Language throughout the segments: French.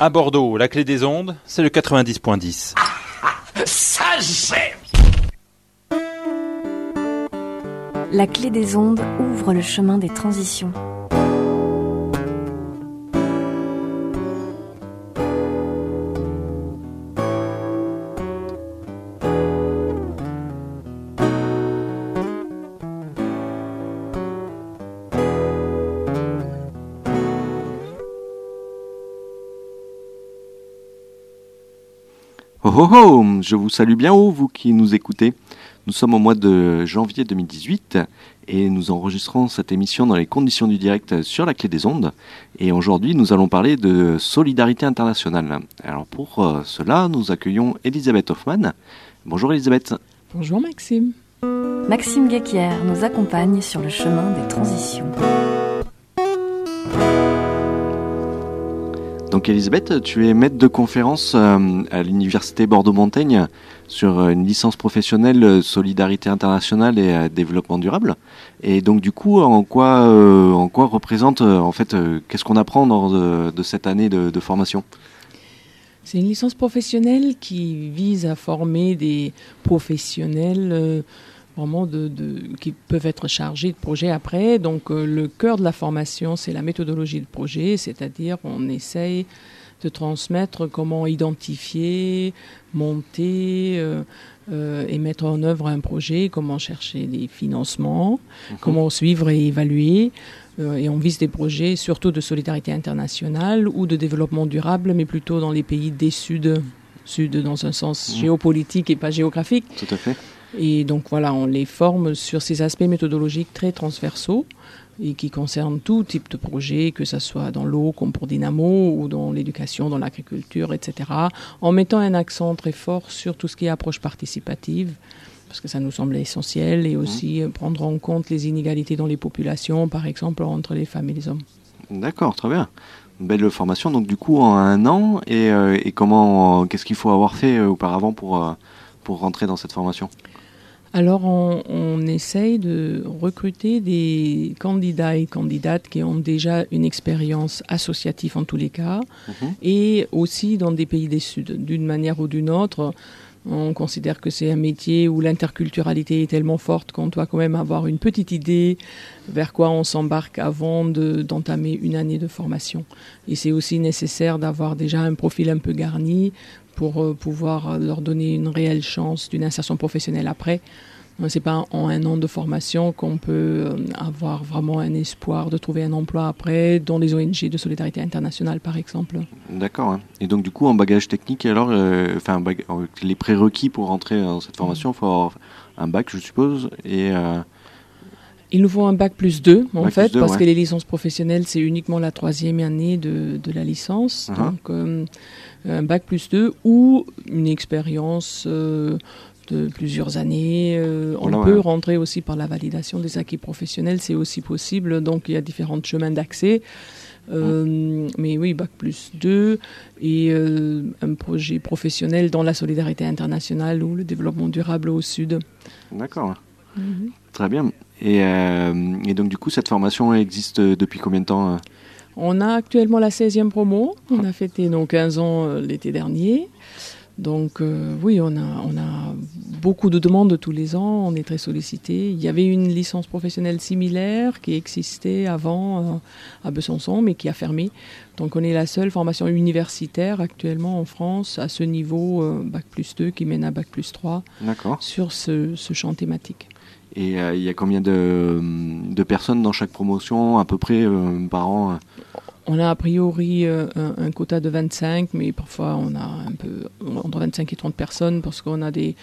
À Bordeaux, la clé des ondes, c'est le 90.10. Ça j'aime La clé des ondes ouvre le chemin des transitions. Oh oh, je vous salue bien haut, vous qui nous écoutez. Nous sommes au mois de janvier 2018 et nous enregistrons cette émission dans les conditions du direct sur la clé des ondes. Et aujourd'hui, nous allons parler de solidarité internationale. Alors pour euh, cela, nous accueillons Elisabeth Hoffman. Bonjour Elisabeth. Bonjour Maxime. Maxime Guéquière nous accompagne sur le chemin des transitions. Donc Elisabeth, tu es maître de conférence euh, à l'université Bordeaux-Montaigne sur euh, une licence professionnelle euh, solidarité internationale et développement durable. Et donc du coup, en quoi, en quoi représente en fait, qu'est-ce qu'on apprend dans de, cette année de, de formation? C'est une licence professionnelle qui vise à former des professionnels vraiment de, qui peuvent être chargés de projets après. Donc euh, le cœur de la formation, c'est la méthodologie de projet, c'est-à-dire on essaye de transmettre comment identifier, monter euh, euh, et mettre en œuvre un projet, comment chercher des financements, mhm. comment suivre et évaluer. et on vise des projets surtout de solidarité internationale ou de développement durable, mais plutôt dans les pays des Sud, Sud dans un sens mhm. géopolitique et pas géographique. Tout à fait. Et donc voilà, on les forme sur ces aspects méthodologiques très transversaux et qui concernent tout type de projet, que ce soit dans l'eau comme pour Dynamo ou dans l'éducation, dans l'agriculture, etc., en mettant un accent très fort sur tout ce qui est approche participative, parce que ça nous semble essentiel, et aussi mmh. prendre en compte les inégalités dans les populations, par exemple entre les femmes et les hommes. D'accord, très bien. Belle formation, donc du coup en un an, et, euh, comment, qu'est-ce qu'il faut avoir fait euh, auparavant pour, euh, pour rentrer dans cette formation? Alors, on, essaye de recruter des candidats et candidates qui ont déjà une expérience associative en tous les cas, mhm. et aussi dans des pays des Sud, d'une manière ou d'une autre. On considère que c'est un métier où l'interculturalité est tellement forte qu'on doit quand même avoir une petite idée vers quoi on s'embarque avant d'entamer une année de formation. Et c'est aussi nécessaire d'avoir déjà un profil un peu garni pour euh, pouvoir leur donner une réelle chance d'une insertion professionnelle après. C'est pas en un an de formation qu'on peut euh, avoir vraiment un espoir de trouver un emploi après, dans les ONG de solidarité internationale, par exemple. D'accord. Hein. Et donc, du coup, en bagage technique, alors, euh, les prérequis pour rentrer dans cette formation, il faut avoir un bac, je suppose, et. Il nous faut un bac plus 2, en fait, parce que les licences professionnelles, c'est uniquement la troisième année de, de la licence. Uh-huh. Donc, un bac plus 2 ou une expérience euh, de plusieurs années. Euh, on peut rentrer aussi par la validation des acquis professionnels, c'est aussi possible. Donc il y a différents chemins d'accès. Euh, mmh. Mais oui, Bac plus 2 et un projet professionnel dans la solidarité internationale ou le développement durable au Sud. D'accord. Mmh. Très bien. Et, et, donc du coup, cette formation existe depuis combien de temps on a actuellement la 16e promo. On a fêté nos 15 ans euh, l'été dernier. Donc euh, oui, on a, on a beaucoup de demandes tous les ans, on est très sollicité. Il y avait une licence professionnelle similaire qui existait avant euh, à Besançon, mais qui a fermé. Donc on est la seule formation universitaire actuellement en France à ce niveau Bac plus 2 qui mène à Bac plus 3 sur ce, ce champ thématique. Et il y a combien de, de, personnes dans chaque promotion à peu près par an on a a priori euh, un, quota de 25, mais parfois on a un peu entre 25 et 30 personnes parce qu'on a des,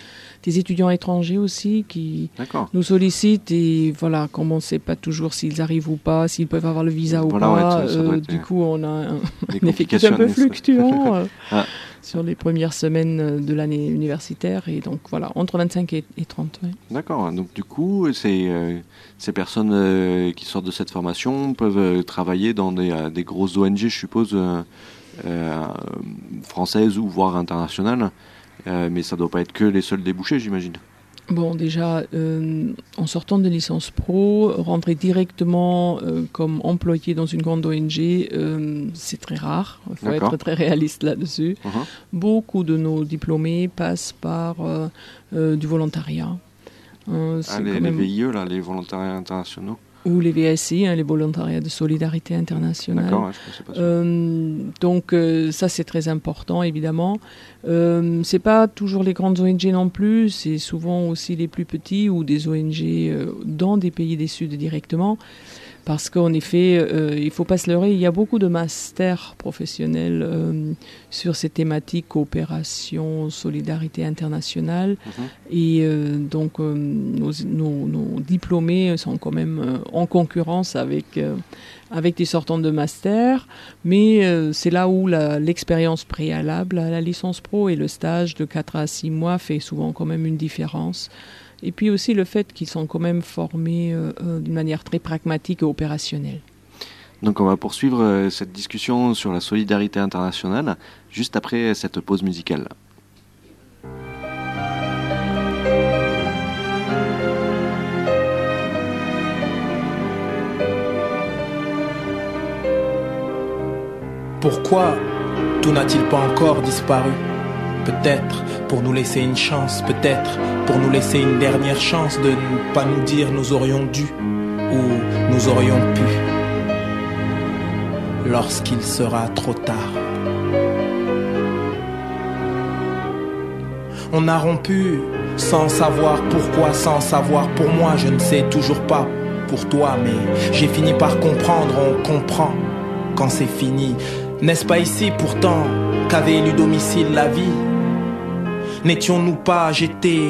étudiants étrangers aussi qui nous sollicitent et voilà, comme on ne sait pas toujours s'ils arrivent ou pas, s'ils peuvent avoir le visa ou pas, euh, du coup on a un, un effectif un peu fluctuant. Euh. Ah sur les premières semaines de l'année universitaire. Et donc voilà, entre 25 et, 30. D'accord. Donc du coup, euh, ces personnes euh, qui sortent de cette formation peuvent euh, travailler dans des, des, grosses ONG, je suppose, françaises ou voire internationales. mais ça ne doit pas être que les seuls débouchés, j'imagine. Bon, déjà, euh, en sortant de licence pro, rentrer directement euh, comme employé dans une grande ONG, euh, c'est très rare. Il faut être très réaliste là-dessus. Mhm. Beaucoup de nos diplômés passent par du volontariat. Ah, les, quand les même- VIE, là, les volontariats internationaux. Ou les VSI, hein, les volontariats de solidarité internationale. Pas. Euh, donc euh, ça c'est très important évidemment. Euh, c'est pas toujours les grandes ONG non plus, c'est souvent aussi les plus petits ou des ONG euh, dans des pays des Sud directement. Parce qu'en effet, euh, il faut pas se leurrer, il y a beaucoup de masters professionnels euh, sur ces thématiques coopération, solidarité internationale. Mhm. Et euh, donc nos, nos- nos diplômés sont quand même en concurrence avec avec des sortants de master, mais c'est là où l'expérience préalable à la licence pro et le stage de 4 à 6 mois fait souvent quand même une différence. Et puis aussi le fait qu'ils sont quand même formés euh, euh, d'une manière très pragmatique et opérationnelle. Donc on va poursuivre euh, cette discussion sur la solidarité internationale juste après cette pause musicale. Pourquoi tout n'a-t-il pas encore disparu? Peut-être pour nous laisser une chance, peut-être pour nous laisser une dernière chance de ne pas nous dire nous aurions dû ou nous aurions pu lorsqu'il sera trop tard. On a rompu sans savoir pourquoi, sans savoir pour moi, je ne sais toujours pas pour toi, mais j'ai fini par comprendre, on comprend quand c'est fini. N'est-ce pas ici pourtant qu'avait élu domicile la vie? N'étions-nous pas, j'étais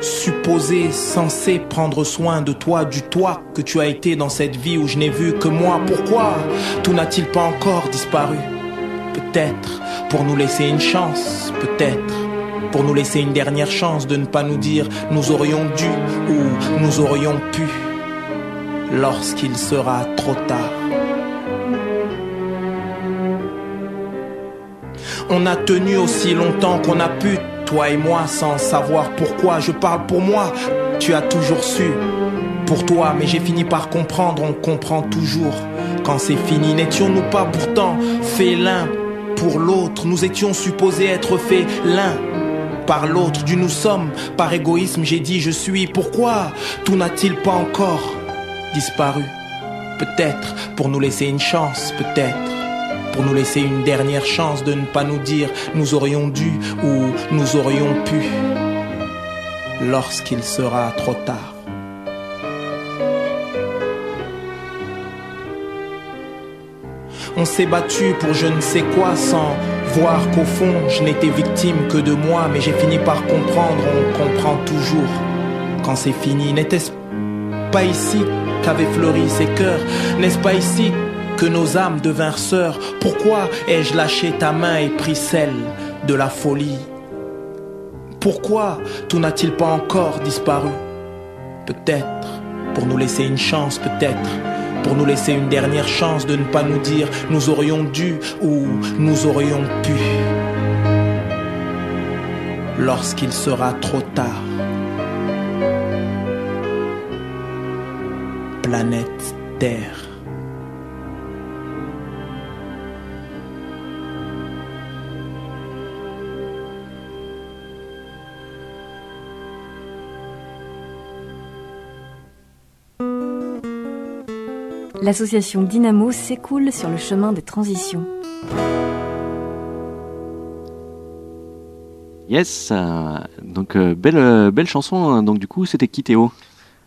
supposé, censé prendre soin de toi, du toi que tu as été dans cette vie où je n'ai vu que moi? Pourquoi tout n'a-t-il pas encore disparu? Peut-être pour nous laisser une chance, peut-être pour nous laisser une dernière chance de ne pas nous dire nous aurions dû ou nous aurions pu lorsqu'il sera trop tard. On a tenu aussi longtemps qu'on a pu, toi et moi, sans savoir pourquoi. Je parle pour moi, tu as toujours su. Pour toi, mais j'ai fini par comprendre, on comprend toujours. Quand c'est fini, n'étions-nous pas pourtant faits l'un pour l'autre? Nous étions supposés être faits l'un par l'autre. Du nous sommes, par égoïsme, j'ai dit je suis. Pourquoi tout n'a-t-il pas encore disparu? Peut-être pour nous laisser une chance, peut-être pour nous laisser une dernière chance de ne pas nous dire nous aurions dû ou nous aurions pu lorsqu'il sera trop tard. On s'est battu pour je ne sais quoi sans voir qu'au fond je n'étais victime que de moi, mais j'ai fini par comprendre, on comprend toujours quand c'est fini. N'était-ce pas ici qu'avaient fleuri ces cœurs? N'est-ce pas ici que nos âmes devinrent sœurs Pourquoi ai-je lâché ta main et pris celle de la folie? Pourquoi tout n'a-t-il pas encore disparu? Peut-être pour nous laisser une chance, peut-être pour nous laisser une dernière chance de ne pas nous dire nous aurions dû ou nous aurions pu lorsqu'il sera trop tard. Planète Terre. L'association Dynamo s'écoule sur le chemin des transitions. Yes, euh, donc euh, belle, euh, belle chanson, hein. donc du coup c'était qui Théo?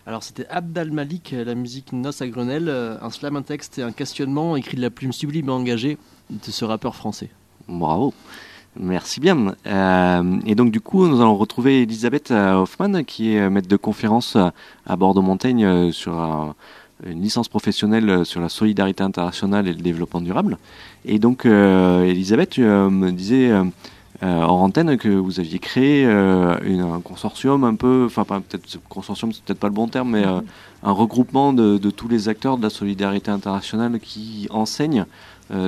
Alors c'était Abdal Malik, euh, la musique Noce à Grenelle, un slam, un texte et un questionnement écrit de la plume sublime et engagée de ce rappeur français. Bravo, merci bien. Euh, et donc du coup nous allons retrouver Elisabeth Hoffman qui est maître de conférence à Bordeaux-Montaigne sur un- une licence professionnelle euh, sur la solidarité internationale et le développement durable. Et donc euh, Elisabeth, tu euh, me disais en antenne que vous aviez créé un consortium un peu, enfin peut-être consortium c'est peut-être pas le bon terme, mais un regroupement de, tous les acteurs de la solidarité internationale qui enseignent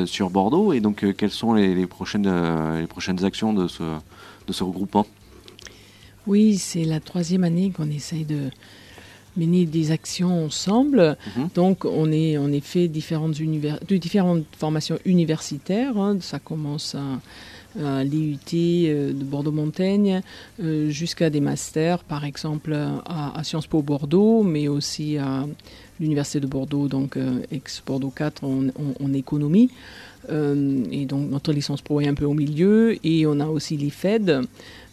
sur Bordeaux. Et donc quelles sont les, prochaines, les prochaines actions de ce regroupement? Oui, c'est la troisième année qu'on essaye de mener des actions ensemble. Mhm. Donc, on est en effet différentes, univers- de différentes formations universitaires. hein. Ça commence à, à l'IUT euh, de Bordeaux-Montaigne euh, jusqu'à des masters, par exemple à, à Sciences Po Bordeaux, mais aussi à l'Université de Bordeaux, donc euh, ex-Bordeaux 4 en, en- en économie. Et donc, notre licence pro est un peu au milieu. Et on a aussi l'IFED,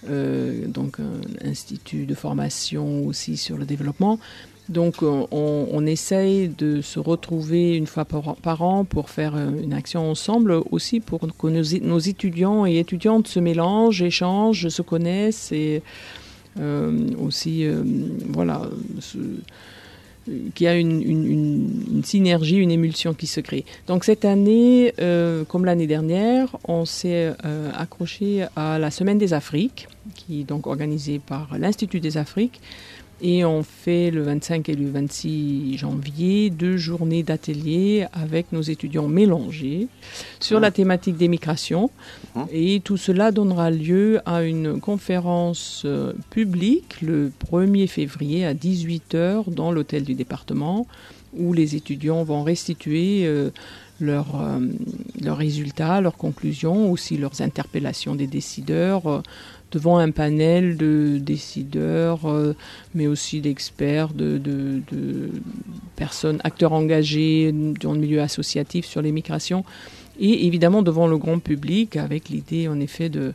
euh, donc un institut de formation aussi sur le développement. Donc on, on- essaye de se retrouver une fois par, an pour faire euh, une action ensemble, aussi pour que nos, étudiants et étudiantes se mélangent, échangent, se connaissent et euh, aussi, euh, voilà, euh, qu'il y a une, synergie, une émulsion qui se crée. Donc cette année, euh, comme l'année dernière, on s'est euh, accroché à la Semaine des Afriques, qui est donc organisée par l'Institut des Afriques. Et on fait le 25 et le 26 janvier deux journées d'atelier avec nos étudiants mélangés sur la thématique des migrations. Mhm. Et tout cela donnera lieu à une conférence euh, publique le 1er février à 18h dans l'hôtel du département où les étudiants vont restituer euh, leurs, euh, leurs résultats, leurs conclusions, aussi leurs interpellations des décideurs euh, devant un panel de décideurs, euh, mais aussi d'experts, de, personnes, acteurs engagés dans le milieu associatif sur les migrations, et évidemment devant le grand public, avec l'idée en effet de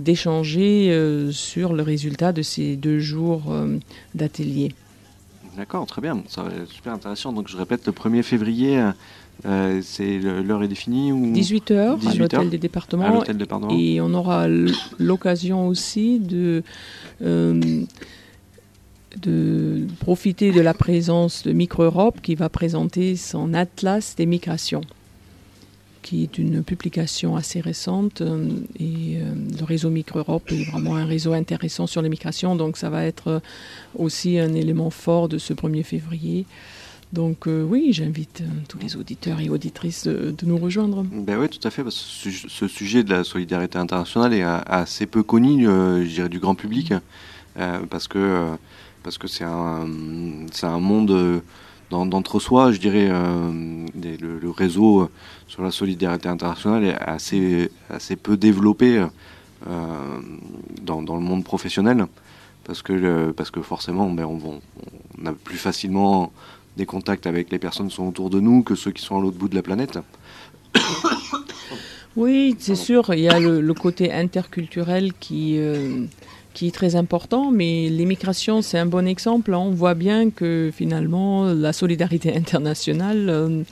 d'échanger sur le résultat de ces deux jours d'atelier. D'accord, très bien. Ça va être super intéressant. Donc je répète, le 1er février, euh, c'est l'heure est définie ou 18h à 18 l'hôtel des à départements Et on aura l'occasion aussi de, euh, de profiter de la présence de Micro-Europe qui va présenter son Atlas des migrations, qui est une publication assez récente. euh, et euh, le réseau Micro-Europe est vraiment un réseau intéressant sur les migrations, donc ça va être aussi un élément fort de ce 1er février. Donc euh, oui, j'invite euh, tous les auditeurs et auditrices de- de nous rejoindre. Ben oui, tout à fait. Parce que ce, su- ce sujet de la solidarité internationale est a- assez peu connu, euh, je dirais, du grand public, euh, parce que euh, parce que c'est un c'est un monde euh, d'en- d'entre-soi, je dirais. euh, des- le, le réseau euh, sur la solidarité internationale est assez assez peu développé euh, dans, dans le monde professionnel, parce que parce que forcément, ben, on- on a plus facilement des contacts avec les personnes qui sont autour de nous que ceux qui sont à l'autre bout de la planète. Oui, c'est sûr, il y a le, le côté interculturel qui, euh, qui est très important, mais l'immigration, c'est un bon exemple. hein. On voit bien que finalement, la solidarité internationale euh,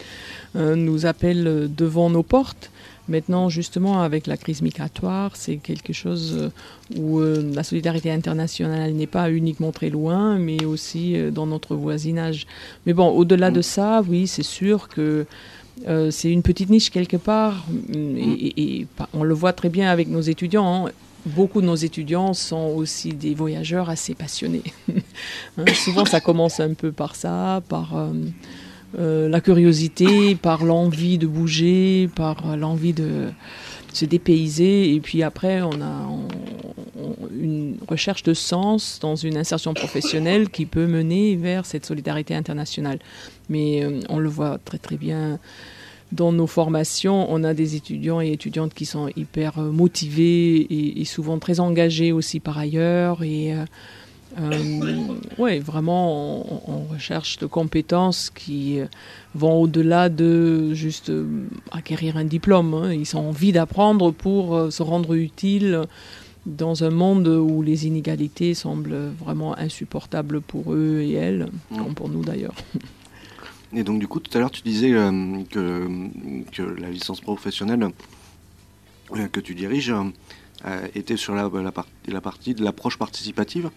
euh, nous appelle devant nos portes. Maintenant, justement, avec la crise migratoire, c'est quelque chose euh, où euh, la solidarité internationale n'est pas uniquement très loin, mais aussi euh, dans notre voisinage. Mais bon, au-delà de ça, oui, c'est sûr que c'est une petite niche quelque part, mm, et, on le voit très bien avec nos étudiants. hein. Beaucoup de nos étudiants sont aussi des voyageurs assez passionnés. Hein, souvent, ça commence un peu par ça, par euh, la curiosité, par l'envie de bouger, par l'envie de se dépayser, et puis après, on a une recherche de sens dans une insertion professionnelle qui peut mener vers cette solidarité internationale. Mais euh, on le voit très très bien dans nos formations. On a des étudiants et étudiantes qui sont hyper motivés et, souvent très engagés aussi par ailleurs. Euh, euh, ouais, vraiment, on, on recherche de compétences qui euh, vont au-delà de juste euh, acquérir un diplôme. hein. Ils ont envie d'apprendre pour euh, se rendre utile dans un monde où les inégalités semblent vraiment insupportables pour eux et elles, Mm. comme pour nous d'ailleurs. Et donc du coup, tout à l'heure, tu disais euh, que, que la licence professionnelle euh, que tu diriges euh, était sur la, la, par- la partie de l'approche participative.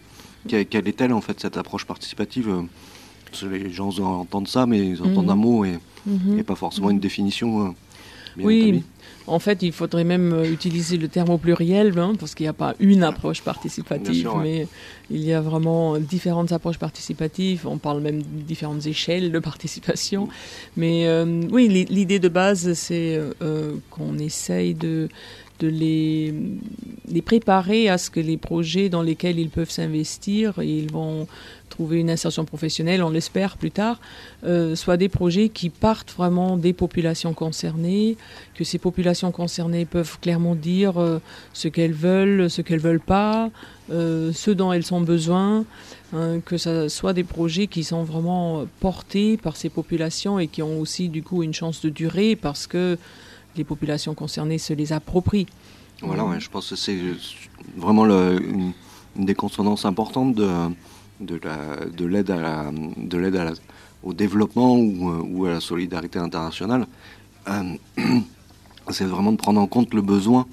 Que- Quelle est-elle en fait cette approche participative euh, Les gens entendent ça, mais ils entendent Mhm. un mot et, Mhm. et pas forcément une définition. euh, bien Oui, établie. En fait, il faudrait même euh, utiliser le terme au pluriel, hein, parce qu'il n'y a pas une approche participative, sûr, ouais. mais il y a vraiment différentes approches participatives. On parle même de différentes échelles de participation. Mais euh, oui, l'i- l'idée de base, c'est euh, qu'on essaye de, de les, préparer à ce que les projets dans lesquels ils peuvent s'investir et ils vont trouver une insertion professionnelle, on l'espère plus tard, euh, soient des projets qui partent vraiment des populations concernées, que ces populations concernées peuvent clairement dire euh, ce qu'elles veulent, ce qu'elles veulent pas, euh, ce dont elles ont besoin, hein, que ce soit des projets qui sont vraiment portés par ces populations et qui ont aussi du coup une chance de durer parce que les populations concernées se les approprient. Voilà, je pense que c'est vraiment une, des consonances importantes de, de la- de l'aide au développement ou, à la solidarité internationale. Euh, c'est vraiment de prendre en compte le besoin.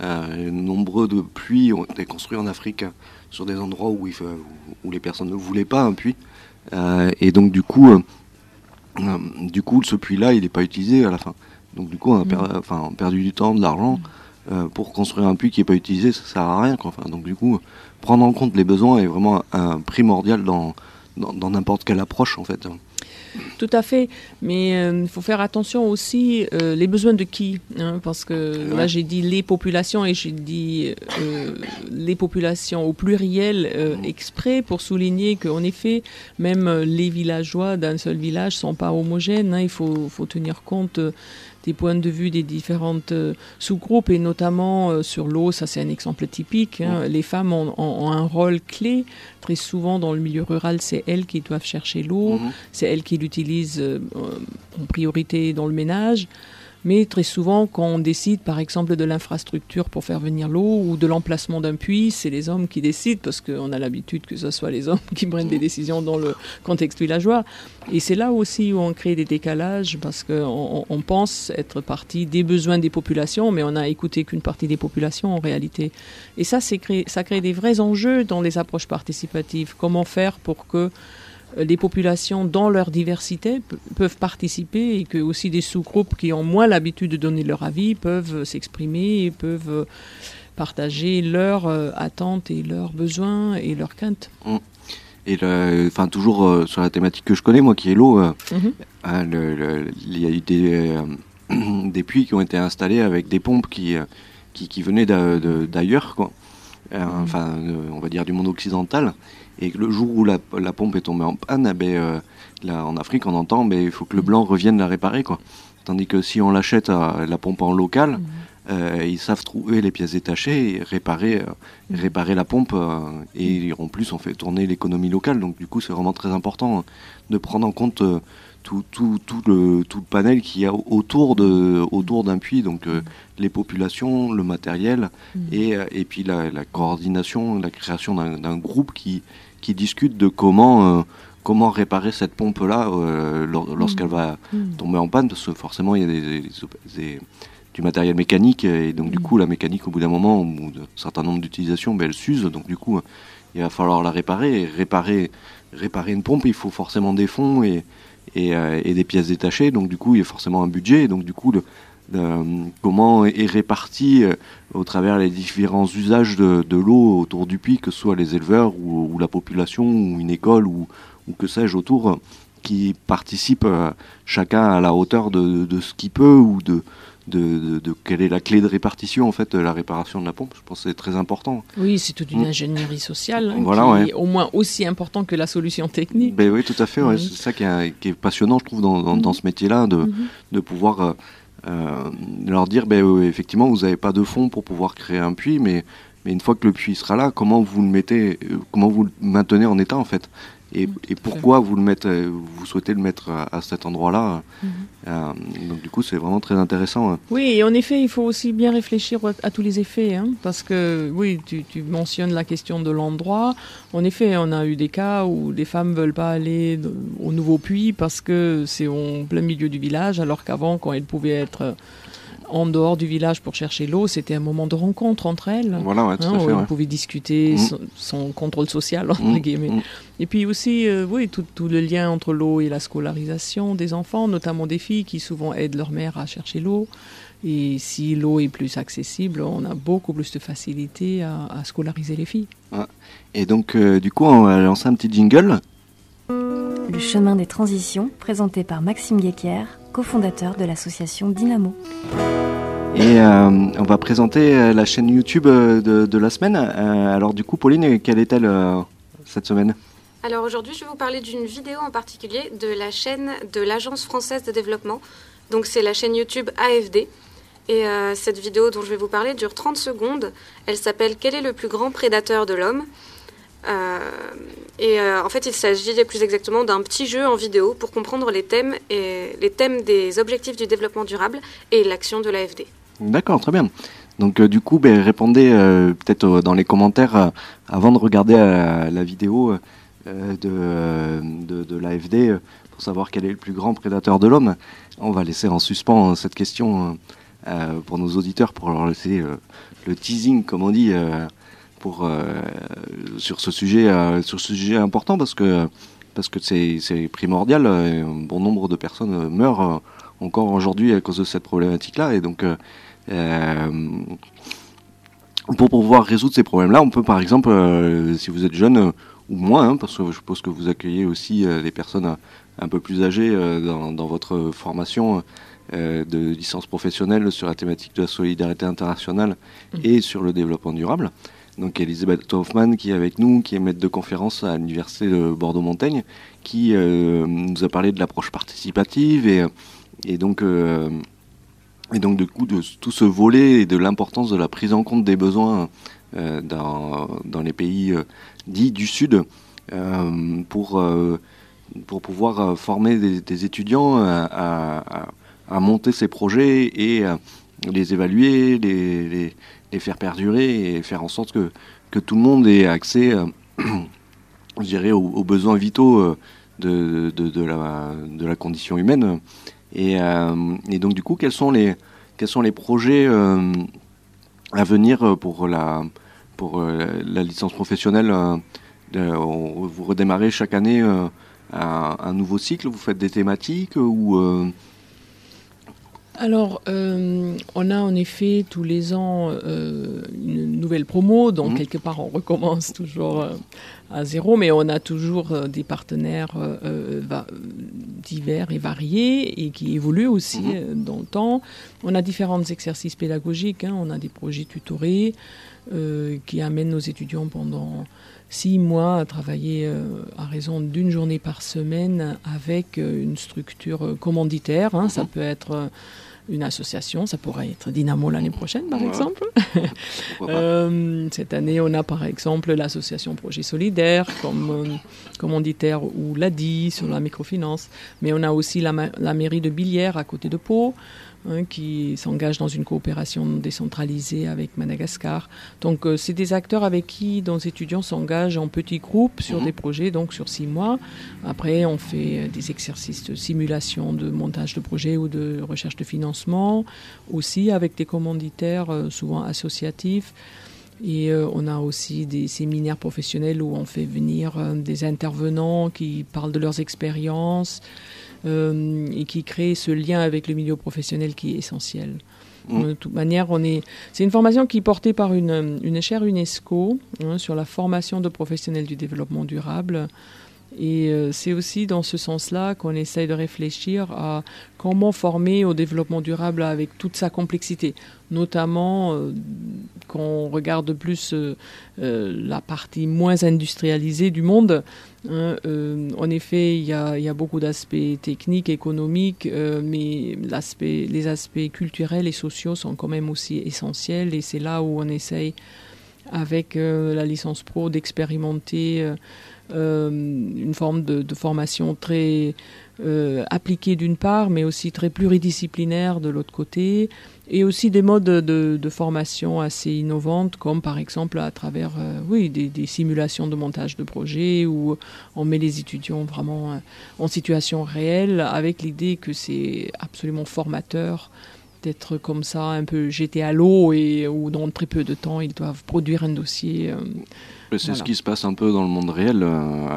Euh, nombreux de puits ont été construits en Afrique sur des endroits où, les personnes ne voulaient pas un puits. Euh, et donc du coup, du coup, ce puits-là, il n'est pas utilisé à la fin. Donc du coup, on a, per- enfin, on a perdu du temps, de l'argent. Euh, pour construire un puits qui n'est pas utilisé, ça sert à rien. Quoi. Enfin, donc du coup, prendre en compte les besoins est vraiment un, primordial dans n'importe quelle approche en fait. Tout à fait, mais il faut faire attention aussi euh, les besoins de qui, hein, parce que Ouais. là j'ai dit les populations et j'ai dit euh, les populations au pluriel euh, exprès pour souligner qu'en effet même euh, les villageois d'un seul village sont pas homogènes. hein, il faut, faut tenir compte euh, des points de vue des différentes euh, sous-groupes et notamment euh, sur l'eau, ça c'est un exemple typique. hein. Les femmes ont, ont- ont un rôle clé. Très souvent dans le milieu rural, c'est elles qui doivent chercher l'eau, Mhm. c'est elles qui l'utilisent euh, en priorité dans le ménage. Mais très souvent, quand on décide, par exemple, de l'infrastructure pour faire venir l'eau ou de l'emplacement d'un puits, c'est les hommes qui décident parce qu'on a l'habitude que ce soit les hommes qui prennent des décisions dans le contexte villageois. Et c'est là aussi où on crée des décalages parce qu'on on- on pense être partie des besoins des populations, mais on n'a écouté qu'une partie des populations en réalité. Et ça, ça crée des vrais enjeux dans les approches participatives. Comment faire pour que les populations, dans leur diversité, pe- peuvent participer et que aussi des sous-groupes qui ont moins l'habitude de donner leur avis peuvent euh, s'exprimer et peuvent euh, partager leurs euh, attentes et leurs besoins et leurs craintes. Et le- enfin toujours euh, sur la thématique que je connais moi qui est l'eau, euh, le- le- il y a eu des euh, des puits qui ont été installés avec des pompes qui euh, qui, qui venaient d'ailleurs quoi. Euh, Enfin, euh, on va dire du monde occidental. Et le jour où la, la pompe est tombée en panne, eh ben, euh, là, en Afrique, on entend, mais il faut que le blanc revienne la réparer, quoi. Tandis que si on l'achète à la pompe en local, euh, ils savent trouver les pièces détachées et réparer, euh, réparer la pompe. et en plus, on fait tourner l'économie locale. Donc, du coup, c'est vraiment très important hein, de prendre en compte tout, tout, tout, le, tout le panel qu'il y a autour de autour d'un puits. Donc, euh, les populations, le matériel et, et puis la, la coordination, la création d'un groupe qui, qui discute de comment, euh, comment réparer cette pompe-là euh, lor- lorsqu'elle va tomber en panne, parce que forcément il y a des, des- des- du matériel mécanique, et donc du coup la mécanique au bout d'un moment, au bout d'un certain nombre d'utilisations, ben, elle s'use, donc du coup il va falloir la réparer, et réparer, réparer une pompe, il faut forcément des fonds et, et, euh, et des pièces détachées, donc du coup il y a forcément un budget, et donc du coup le- comment est réparti euh, au travers les différents usages de, de l'eau autour du puits, que ce soit les éleveurs ou, ou la population ou une école ou, ou que sais-je autour, euh, qui participent euh, chacun à la hauteur de, de ce qu'il peut ou de, de, de- de quelle est la clé de répartition en fait de la réparation de la pompe. Je pense que c'est très important. Oui, c'est toute une Mm. ingénierie sociale hein, Voilà, qui ouais. est au moins aussi important que la solution technique. Ben oui, tout à fait. ouais. C'est ça qui est, qui est passionnant, je trouve, dans, dans, dans ce métier-là, de, Mhm. de pouvoir euh, euh, leur dire, ben, euh, effectivement, vous n'avez pas de fonds pour pouvoir créer un puits, mais, mais une fois que le puits sera là, comment vous le mettez, euh, comment vous le maintenez en état, en fait? Et, et pourquoi vous le mettez, euh, vous souhaitez le mettre à, à cet endroit-là Euh, Donc du coup, c'est vraiment très intéressant. hein. Oui, et en effet, il faut aussi bien réfléchir à, à tous les effets, hein, parce que oui, tu, tu mentionnes la question de l'endroit. En effet, on a eu des cas où les femmes veulent pas aller au nouveau puits parce que c'est en plein milieu du village, alors qu'avant, quand elles pouvaient être euh, en dehors du village pour chercher l'eau, c'était un moment de rencontre entre elles. Voilà, ouais, tout hein, à où fait. on ouais. pouvait discuter Mm. son, son contrôle social, entre Mm, guillemets. mm. Et puis aussi, euh, oui, tout, tout le lien entre l'eau et la scolarisation des enfants, notamment des filles qui souvent aident leur mère à chercher l'eau. Et si l'eau est plus accessible, on a beaucoup plus de facilité à, scolariser les filles. Et donc, euh, du coup, on va lancer un petit jingle. Le chemin des transitions, présenté par Maxime Guéquière, cofondateur de l'association Dynamo. Et euh, on va présenter euh, la chaîne YouTube de, de la semaine. alors, du coup, Pauline, quelle est-elle cette semaine? Alors aujourd'hui, je vais vous parler d'une vidéo en particulier de la chaîne de l'Agence française de développement. Donc c'est la chaîne YouTube AFD. Et euh, cette vidéo dont je vais vous parler dure 30 secondes. Elle s'appelle Quel est le plus grand prédateur de l'homme? euh, Et euh, en fait, il s'agit plus exactement d'un petit jeu en vidéo pour comprendre les thèmes, et, les thèmes des objectifs du développement durable et l'action de l'AFD. D'accord, très bien. Donc du coup, ben, répondez peut-être dans les commentaires avant de regarder la vidéo euh, de, de, l'AFD euh, pour savoir quel est le plus grand prédateur de l'homme. On va laisser en suspens euh, cette question pour nos auditeurs, pour leur laisser le teasing, comme on dit, pour, sur, ce sujet, sur ce sujet important parce que parce que c'est primordial. Un bon nombre de personnes meurent encore aujourd'hui à cause de cette problématique-là. Et donc, pour pouvoir résoudre ces problèmes-là, on peut par exemple, si vous êtes jeune, ou moins, hein, parce que je suppose que vous accueillez aussi euh, des personnes un peu plus âgées euh, dans, votre formation euh, de licence professionnelle sur la thématique de la solidarité internationale mmh. et sur le développement durable. Donc Elisabeth Hoffman qui est avec nous, qui est maître de conférence à l'université de Bordeaux-Montaigne, qui nous a parlé de l'approche participative et, et donc du coup de tout ce volet et de l'importance de la prise en compte des besoins dans, dans, les pays dit du Sud euh, pour, euh, pouvoir euh, former des, étudiants à, monter ces projets et les évaluer, les, faire perdurer et faire en sorte que, que tout le monde ait accès, je dirais, aux, besoins vitaux de, de, la, de la condition humaine. Et, et, donc du coup, quels sont les, quels sont les projets à venir pour la, pour euh, la licence professionnelle, euh, vous redémarrez chaque année euh, un, nouveau cycle Vous faites des thématiques ou alors, on a en effet tous les ans une nouvelle promo, donc mmh. quelque part on recommence toujours à zéro, mais on a toujours des partenaires divers et variés et qui évoluent aussi mmh. dans le temps. On a différents exercices pédagogiques, hein. on a des projets tutorés, euh, qui amène nos étudiants pendant six mois à travailler euh, à raison d'une journée par semaine avec euh, une structure commanditaire. Hein. Ça mhm. peut être une association, ça pourrait être Dynamo l'année prochaine par exemple. cette année, on a par exemple l'association Projet Solidaire comme commanditaire ou l'ADI sur la microfinance, mais on a aussi la, la mairie de Billière à côté de Pau. Hein, qui s'engage dans une coopération décentralisée avec Madagascar. Donc, euh, c'est des acteurs avec qui nos étudiants s'engagent en petits groupes sur mhm. des projets, donc sur six mois. Après, on fait euh, des exercices de simulation de montage de projets ou de recherche de financement, aussi avec des commanditaires euh, souvent associatifs. Et on a aussi des séminaires professionnels où on fait venir des intervenants qui parlent de leurs expériences. Euh, et qui crée ce lien avec le milieu professionnel qui est essentiel. Mm. De toute manière, on est. C'est une formation qui est portée par une, une chaire UNESCO hein, sur la formation de professionnels du développement durable. Et euh, c'est aussi dans ce sens-là qu'on essaye de réfléchir à comment former au développement durable avec toute sa complexité, notamment euh, quand on regarde plus euh, la partie moins industrialisée du monde. Hein, en effet, il y a, beaucoup d'aspects techniques, économiques, mais les aspects culturels et sociaux sont quand même aussi essentiels et c'est là où on essaye avec la licence pro d'expérimenter une forme de, formation très euh, appliquée d'une part, mais aussi très pluridisciplinaire de l'autre côté, et aussi des modes de, formation assez innovantes, comme par exemple à travers euh, oui, des, simulations de montage de projets, où on met les étudiants vraiment en situation réelle, avec l'idée que c'est absolument formateur être comme ça, un peu jetés à l'eau et où dans très peu de temps, ils doivent produire un dossier. C'est ce qui se passe un peu dans le monde réel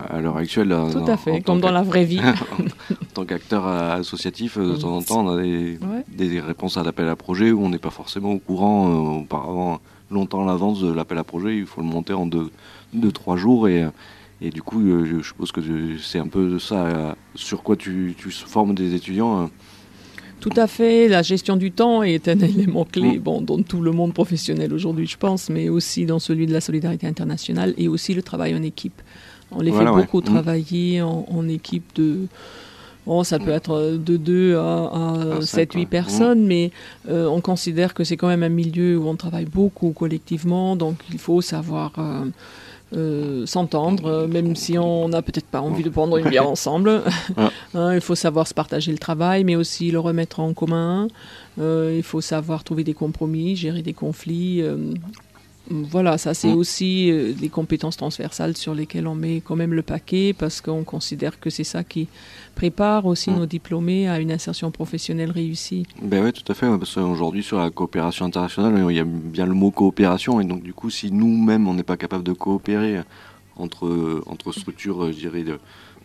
à l'heure actuelle. Tout à fait, comme dans la vraie vie. en tant qu'acteur associatif, de temps en temps, on a des, réponses à l'appel à projet où on n'est pas forcément au courant auparavant, longtemps à l'avance de l'appel à projet. Il faut le monter en deux, deux trois jours et et du coup, euh, je suppose que c'est un peu ça euh, sur quoi tu, formes des étudiants. Euh. Tout à fait. La gestion du temps est un élément clé mm. bon, dans tout le monde professionnel aujourd'hui, je pense, mais aussi dans celui de la solidarité internationale et aussi le travail en équipe. On les fait beaucoup mm. travailler en, équipe de. Bon, ça peut mm. être de 2 à, 7, 8 personnes, mais on considère que c'est quand même un milieu où on travaille beaucoup collectivement, donc il faut savoir euh, s'entendre, euh, même si on n'a peut-être pas envie de prendre une bière ensemble. Hein, il faut savoir se partager le travail, mais aussi le remettre en commun. Euh, il faut savoir trouver des compromis, gérer des conflits. Voilà, ça c'est mm. aussi euh, des compétences transversales sur lesquelles on met quand même le paquet parce qu'on considère que c'est ça qui prépare aussi mm. nos diplômés à une insertion professionnelle réussie. Ben oui, tout à fait, parce qu'aujourd'hui sur la coopération internationale, il y a bien le mot coopération et donc du coup si nous-mêmes on n'est pas capable de coopérer entre, entre structures, je dirais,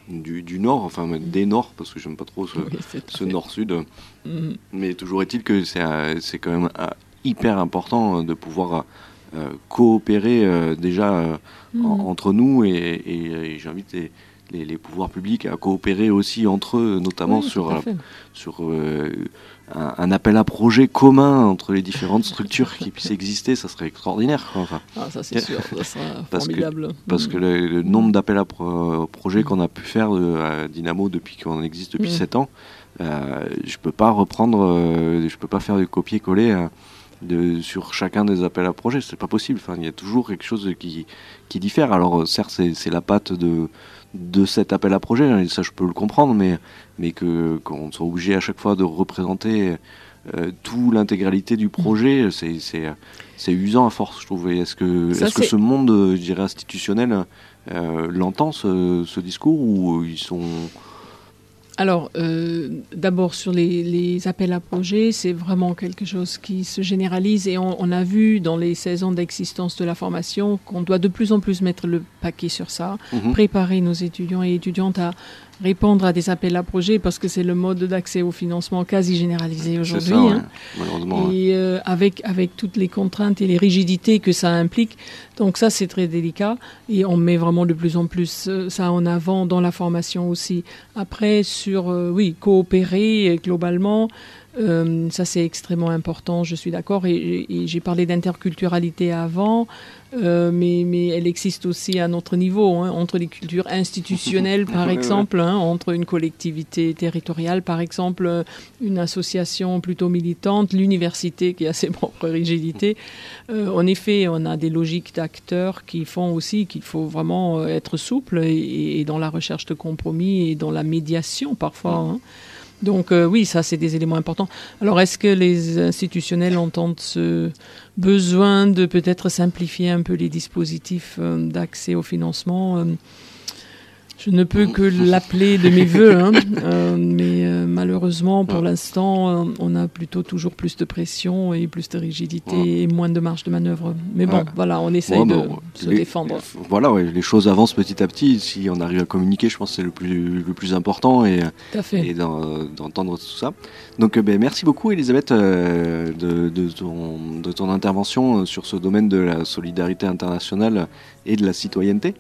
du, du, nord, enfin des nords, parce que j'aime pas trop ce, nord-sud, mm. mais toujours est-il que c'est quand même euh, hyper important de pouvoir euh, coopérer euh, déjà euh, mm. entre nous et, j'invite les, pouvoirs publics à coopérer aussi entre eux, notamment sur, sur un, appel à projet commun entre les différentes structures qui puissent exister, ça serait extraordinaire. Enfin, ah, ça c'est sûr, ça sera parce formidable. Que, parce que le, nombre d'appels à projet qu'on a pu faire à Dynamo depuis qu'on existe depuis 7 mm. ans, je peux pas reprendre, je peux pas faire du copier-coller de, sur chacun des appels à projets. C'est pas possible. Enfin, il y a toujours quelque chose qui, qui diffère. Alors, certes, c'est la patte de, de cet appel à projet, hein, ça je peux le comprendre, mais, mais que qu'on soit obligé à chaque fois de représenter euh, tout l'intégralité du projet, c'est usant à force, je trouve. Est-ce que, est -ce que ce monde, je dirais, institutionnel euh, l'entend, ce, ce, discours, ou ils sont alors, euh, d'abord sur les, appels à projets, c'est vraiment quelque chose qui se généralise et on, a vu dans les 16 ans d'existence de la formation qu'on doit de plus en plus mettre le paquet sur ça, mhm. préparer nos étudiants et étudiantes à répondre à des appels à projets parce que c'est le mode d'accès au financement quasi généralisé aujourd'hui. Hein. Et euh, avec, avec toutes les contraintes et les rigidités que ça implique. Donc ça, c'est très délicat. Et on met vraiment de plus en plus euh, ça en avant dans la formation aussi. Après, sur, euh, oui, coopérer globalement. Euh, ça, c'est extrêmement important, je suis d'accord. Et, j'ai parlé d'interculturalité avant, euh, mais, mais, elle existe aussi à notre niveau, hein, entre les cultures institutionnelles, par exemple, hein, entre une collectivité territoriale, par exemple, une association plutôt militante, l'université qui a ses propres rigidités. Euh, en effet, on a des logiques d'acteurs qui font aussi qu'il faut vraiment être souple et, dans la recherche de compromis et dans la médiation parfois. Hein. Donc euh, oui, ça c'est des éléments importants. Alors est-ce que les institutionnels entendent ce besoin de peut-être simplifier un peu les dispositifs euh, d'accès au financement euh, je ne peux que l'appeler de mes voeux, hein. euh, mais euh, malheureusement, pour l'instant, euh, on a plutôt toujours plus de pression et plus de rigidité et moins de marge de manœuvre. Mais bon, voilà, on essaye de se défendre. Voilà, les choses avancent petit à petit. Si on arrive à communiquer, je pense que c'est le plus, le plus important et, et d'entendre tout ça. Donc, ben, merci beaucoup, Elisabeth, de, de, ton, de ton intervention sur ce domaine de la solidarité internationale et de la citoyenneté.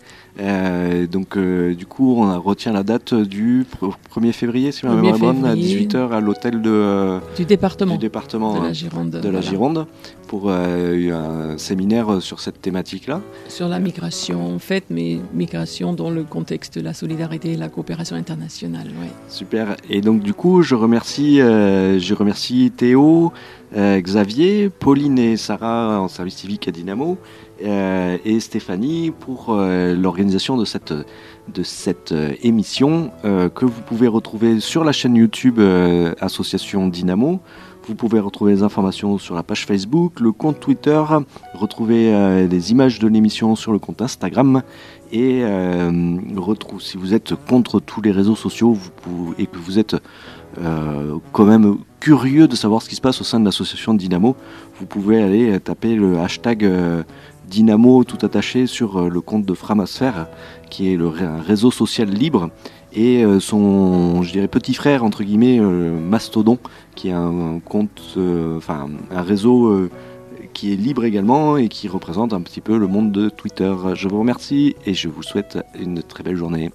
Donc, du coup, on retient la date du 1er février, si ma mémoire bonne, à 18h à l'hôtel de, euh, du département, du département de la Gironde, de la Gironde pour un séminaire sur cette thématique-là. Sur la migration, en fait, mais migration dans le contexte de la solidarité et la coopération internationale. Ouais. Super. Et donc, du coup, je remercie, je remercie Théo, Xavier, Pauline et Sarah en service civique à Dynamo. Euh, et Stéphanie pour euh, l'organisation de cette, de cette euh, émission que vous pouvez retrouver sur la chaîne YouTube Association Dynamo. Vous pouvez retrouver les informations sur la page Facebook, le compte Twitter, retrouver des images de l'émission sur le compte Instagram et si vous êtes contre tous les réseaux sociaux et que vous êtes quand même curieux de savoir ce qui se passe au sein de l'association Dynamo, vous pouvez aller taper le hashtag Dynamo tout attaché sur le compte de Framasphère, qui est un réseau social libre, et son, je dirais, petit frère, entre guillemets, Mastodon, qui est un, compte, enfin, un réseau qui est libre également et qui représente un petit peu le monde de Twitter. Je vous remercie et je vous souhaite une très belle journée.